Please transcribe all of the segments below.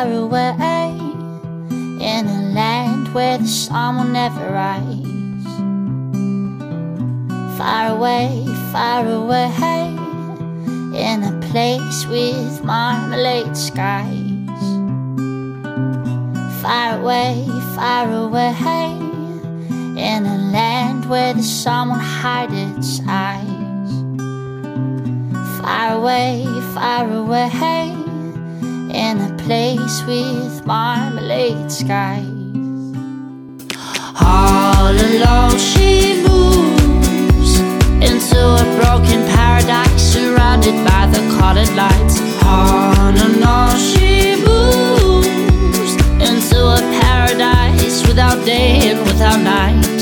far away, in a land where the sun will never rise. Far away, far away, in a place with marmalade skies. Far away, far away, in a land where the sun won't hide its eyes. Far away, far away place with marmalade skies. All alone she moves into a broken paradise surrounded by the colored lights. On and on she moves into a paradise without day and without night.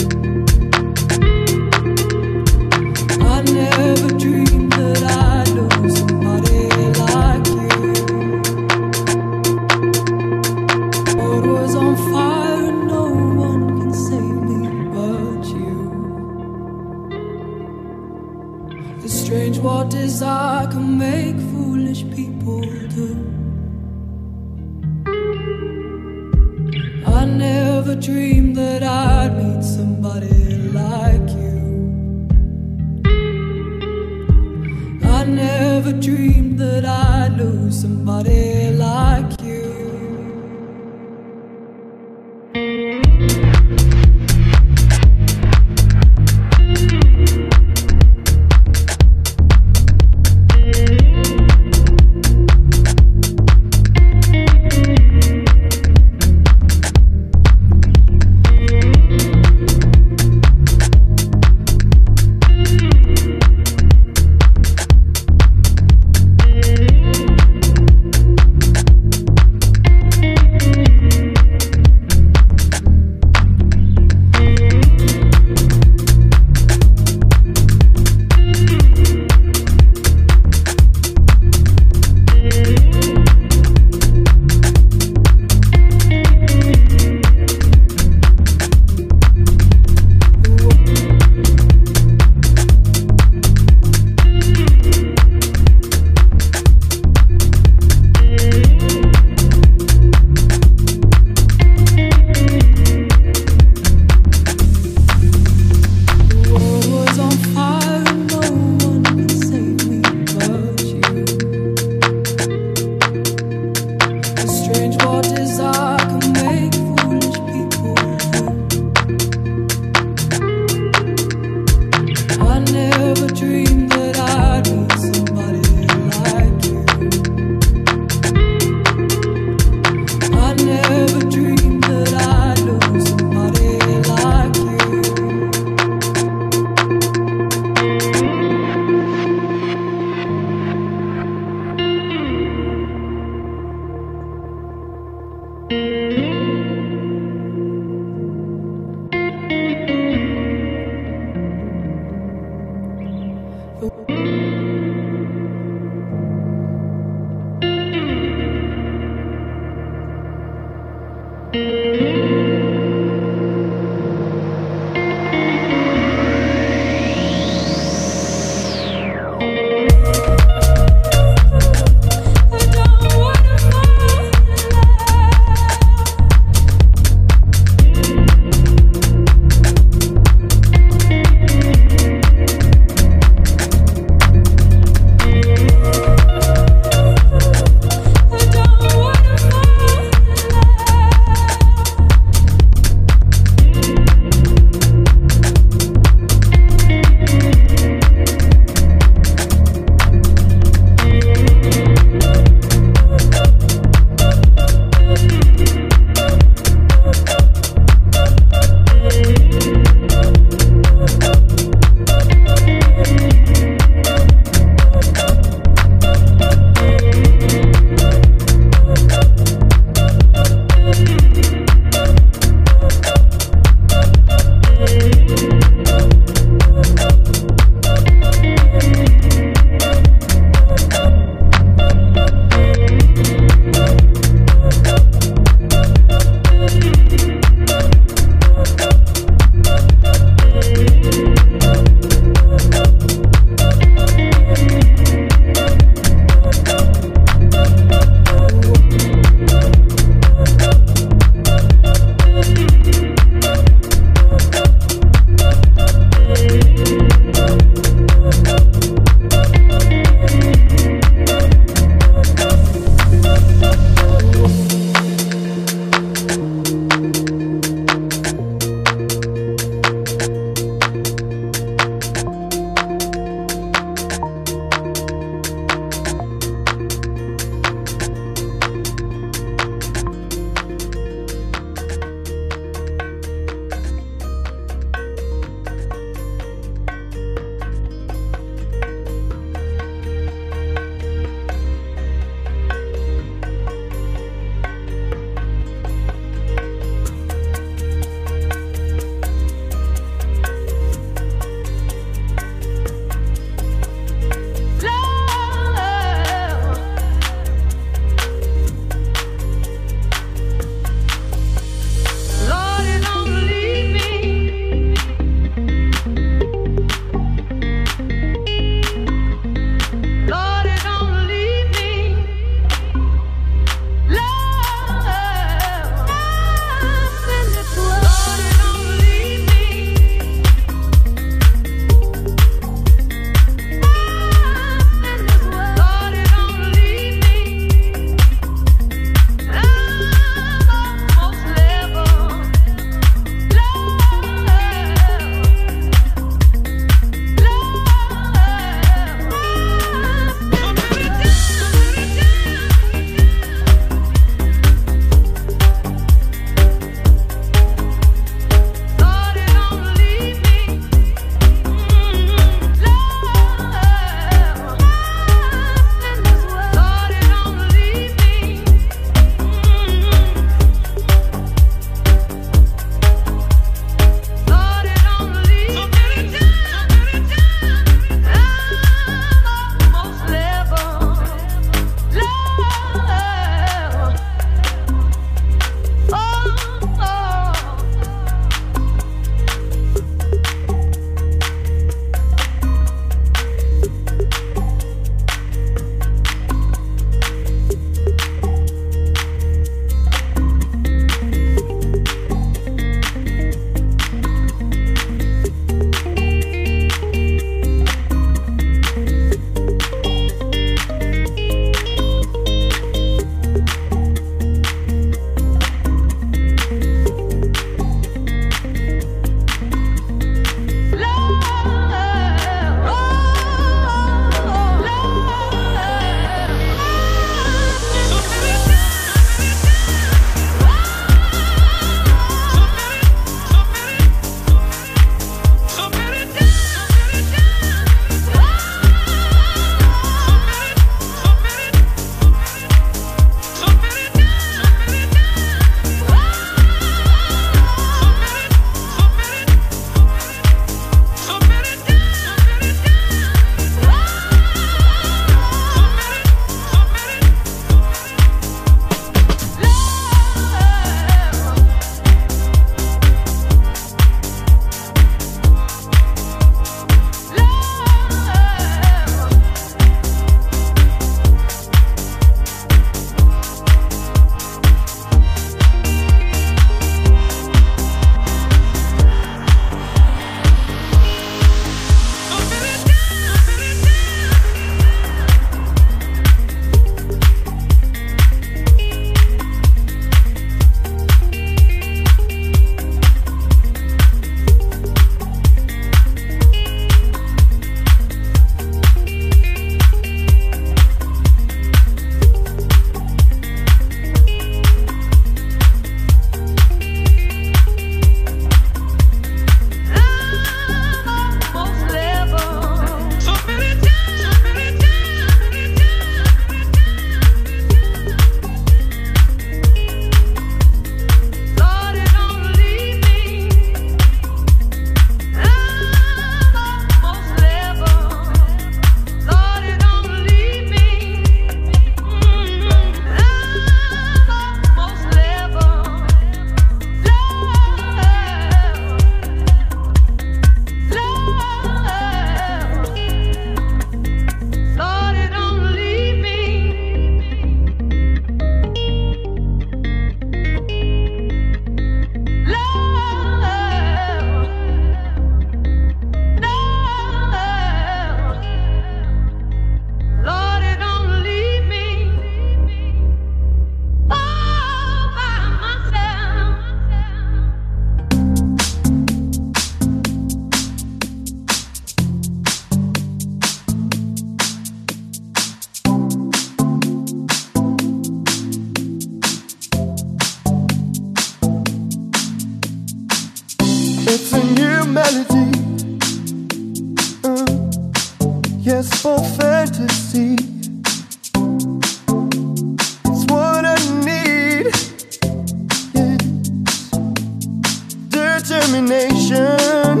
determination.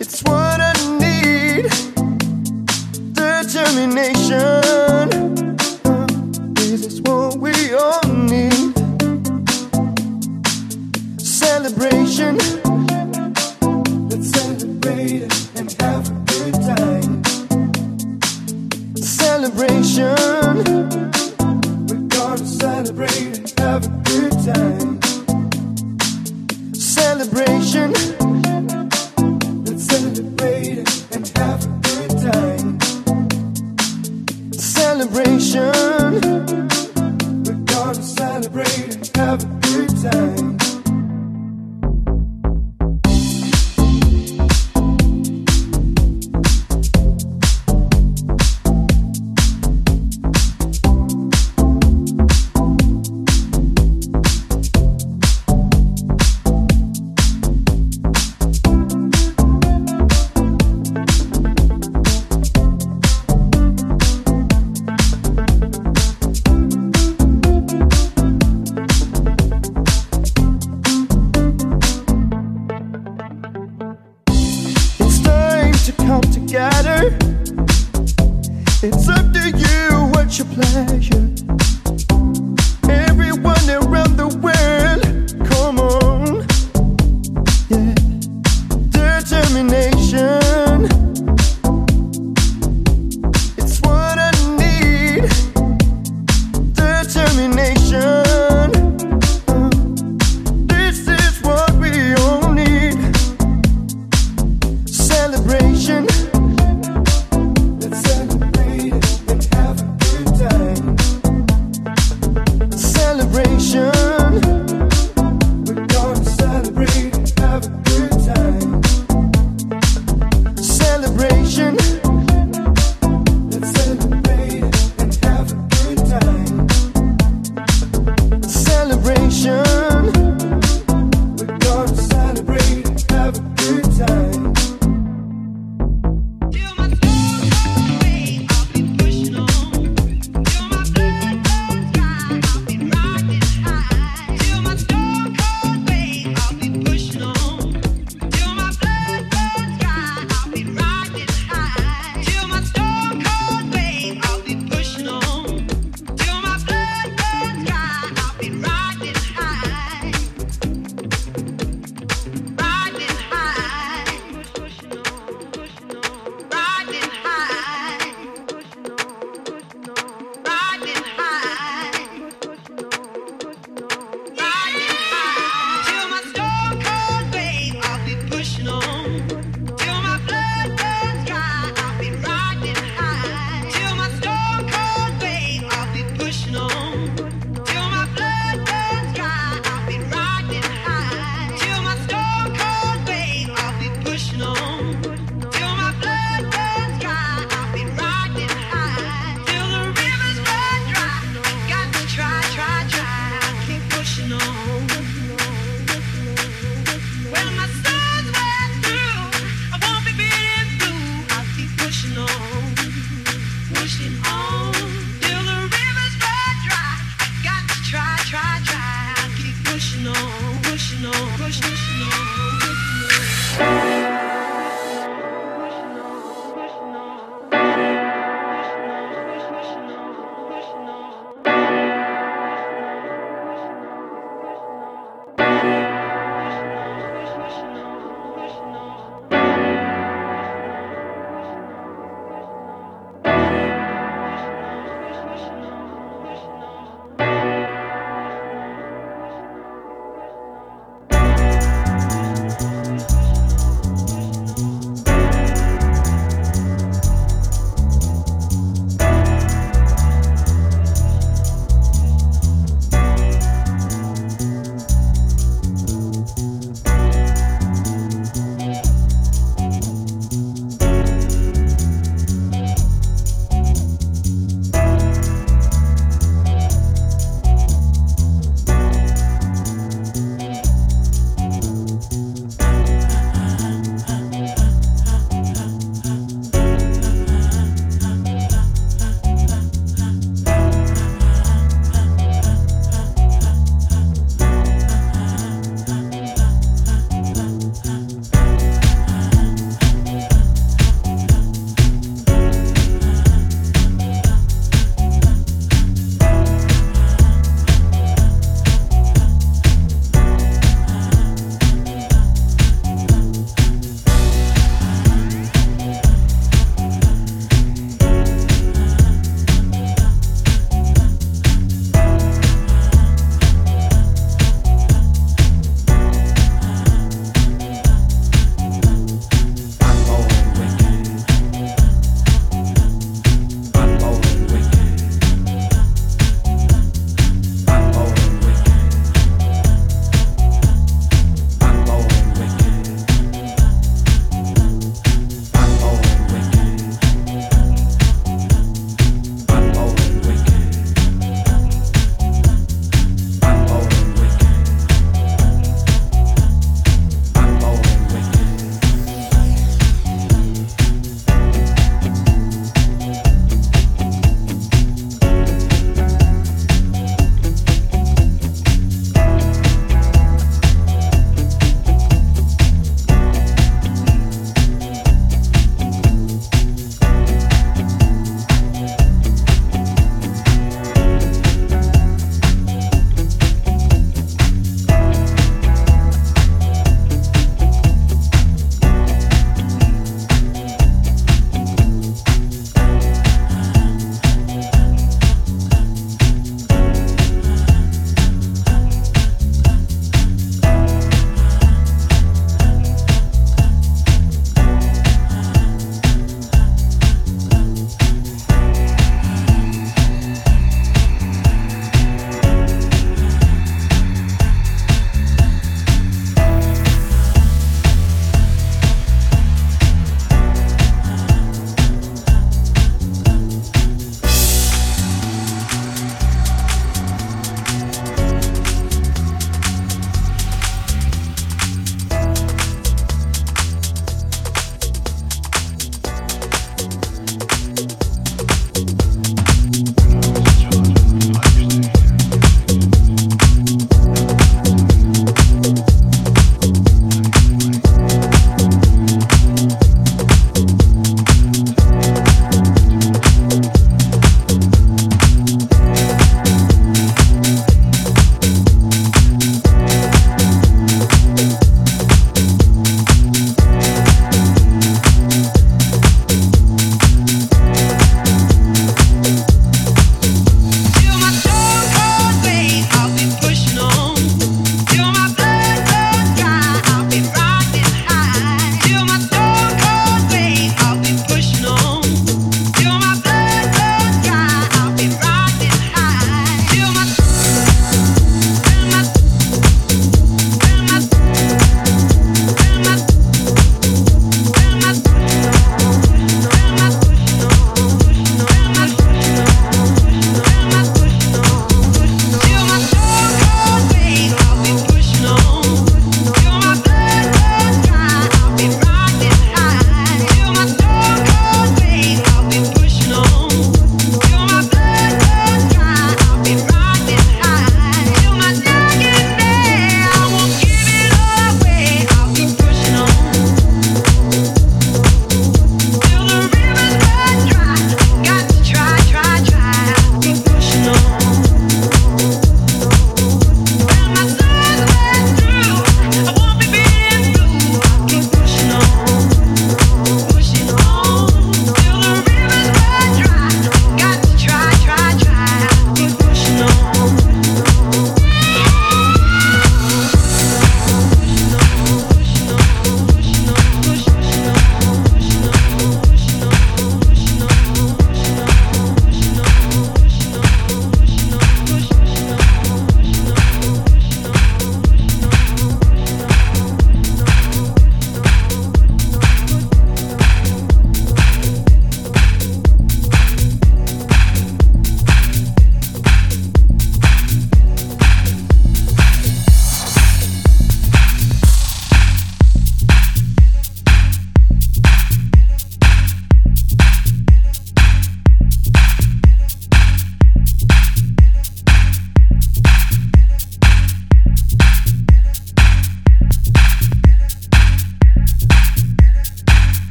It's what I need. Determination.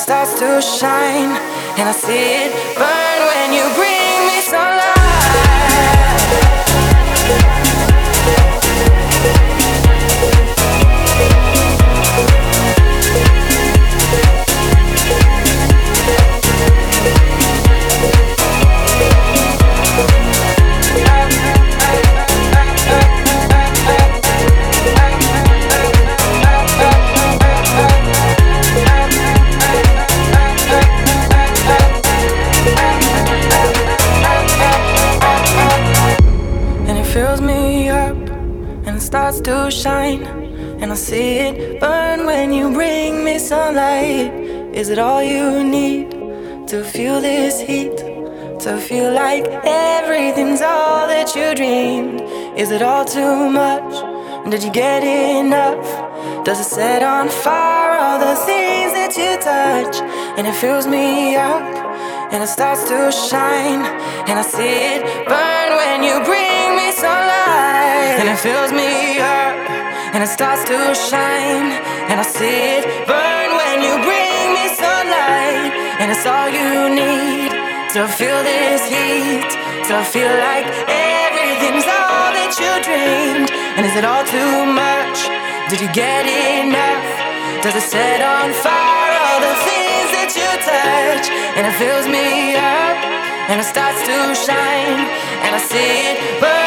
Starts to shine and I see it Is it all too much? Did you get enough? Does it set on fire all the things that you touch? And it fills me up and it starts to shine and I see it burn when you bring me sunlight and it fills me up and it starts to shine and I see it burn when you bring me sunlight and it's all you need to feel this heat to feel like that you dreamed? And is it all too much? Did you get enough? Does it set on fire all the things that you touch? And it fills me up and it starts to shine and I see it burn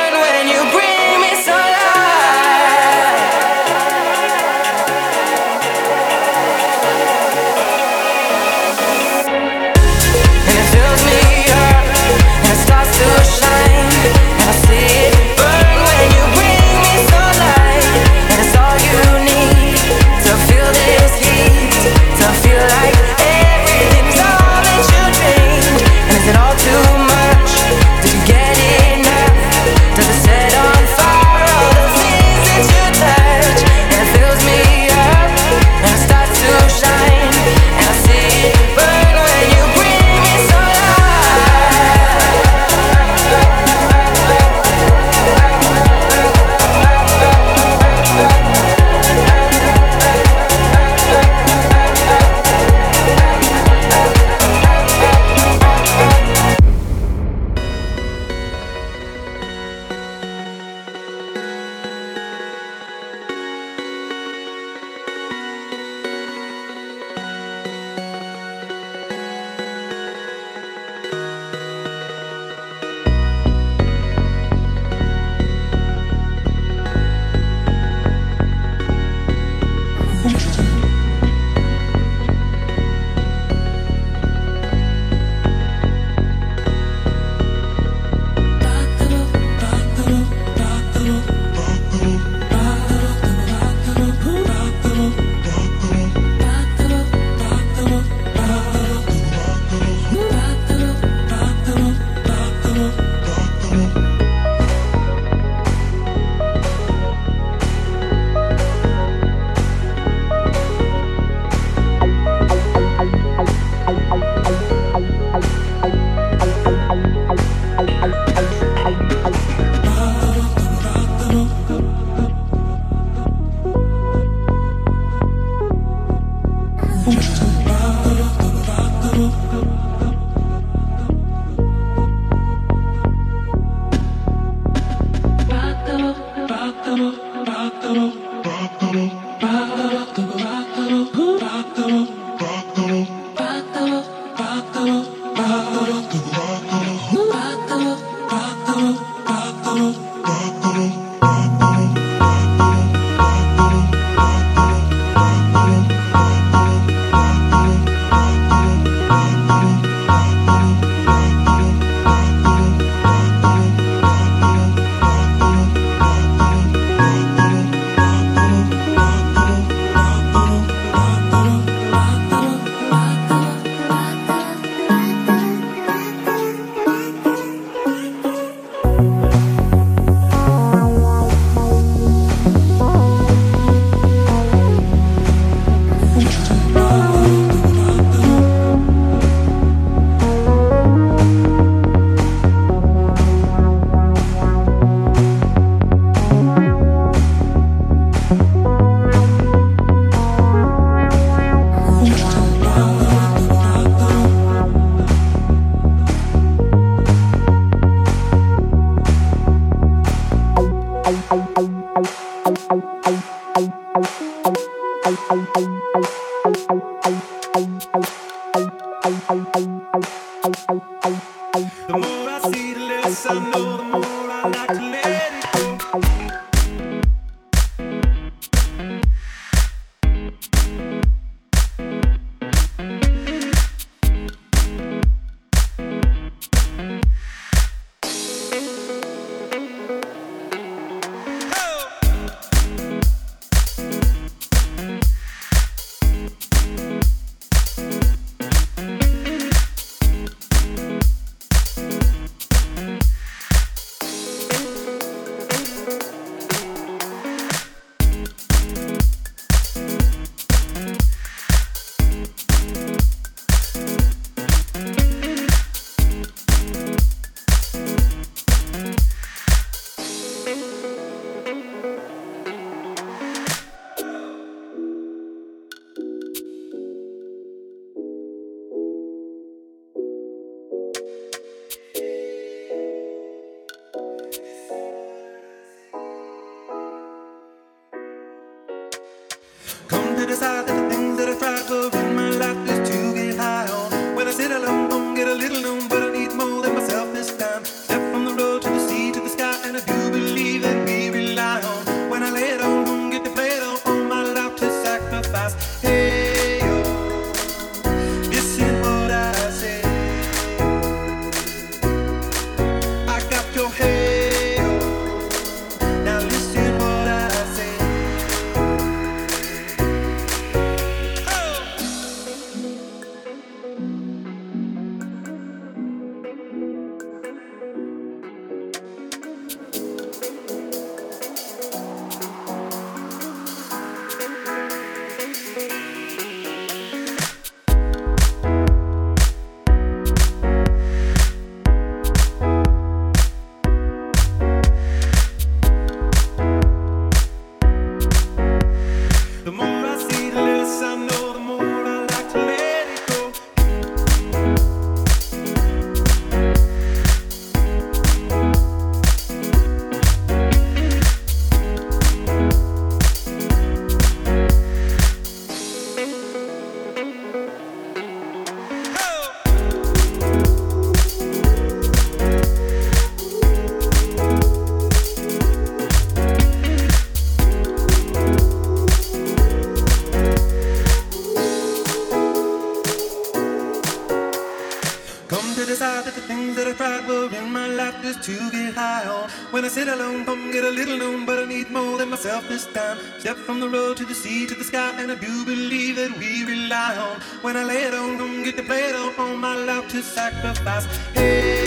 world to get high on. When I sit alone, come get a little known, but I need more than myself this time. Step from the road to the sea to the sky, and I do believe that we rely on. When I lay it on, come get the play it on, on my love to sacrifice. Hey.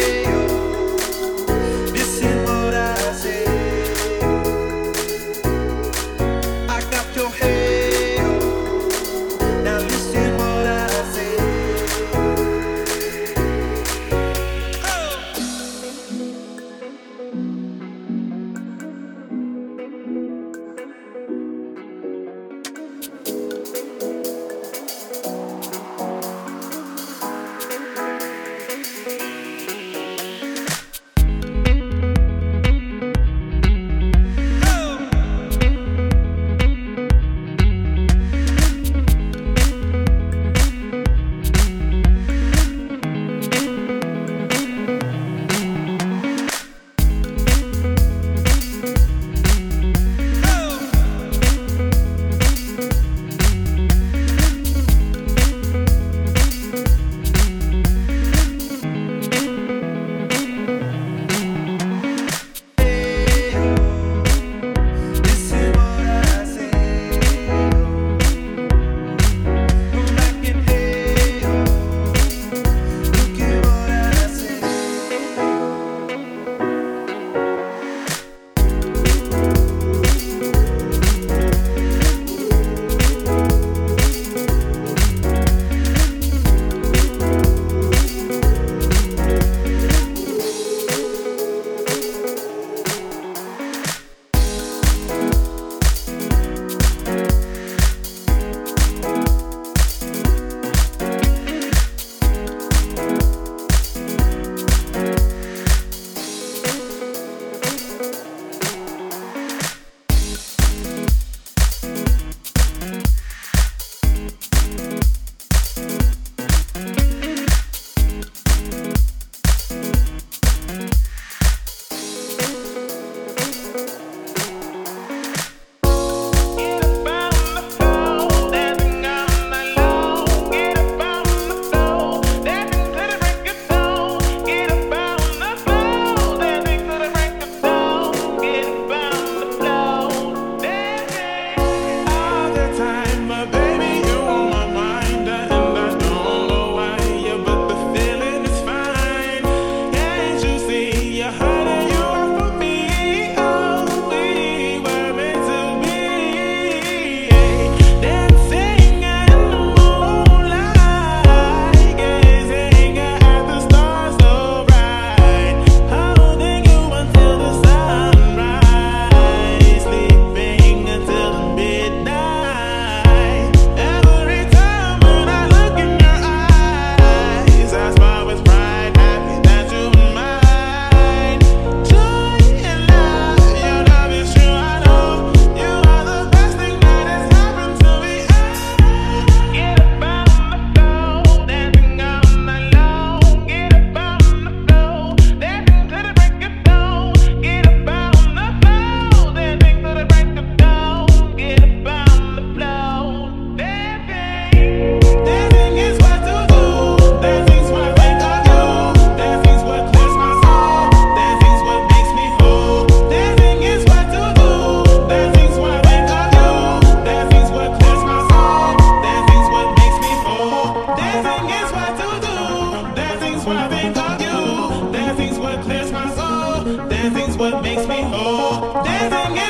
Prejudices behind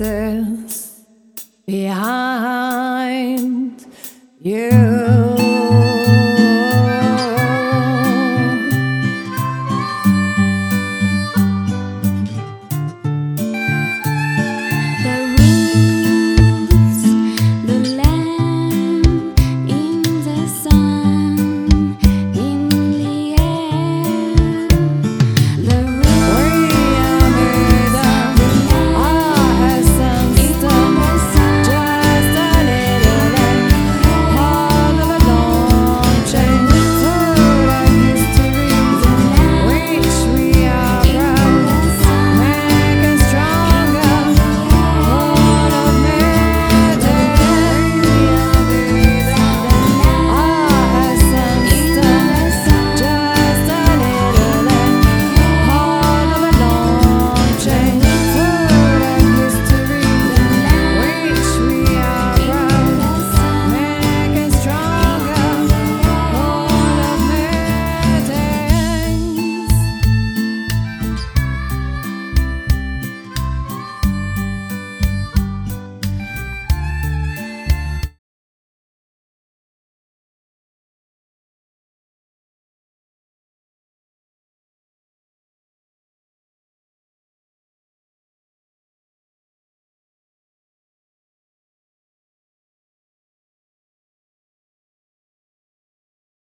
you.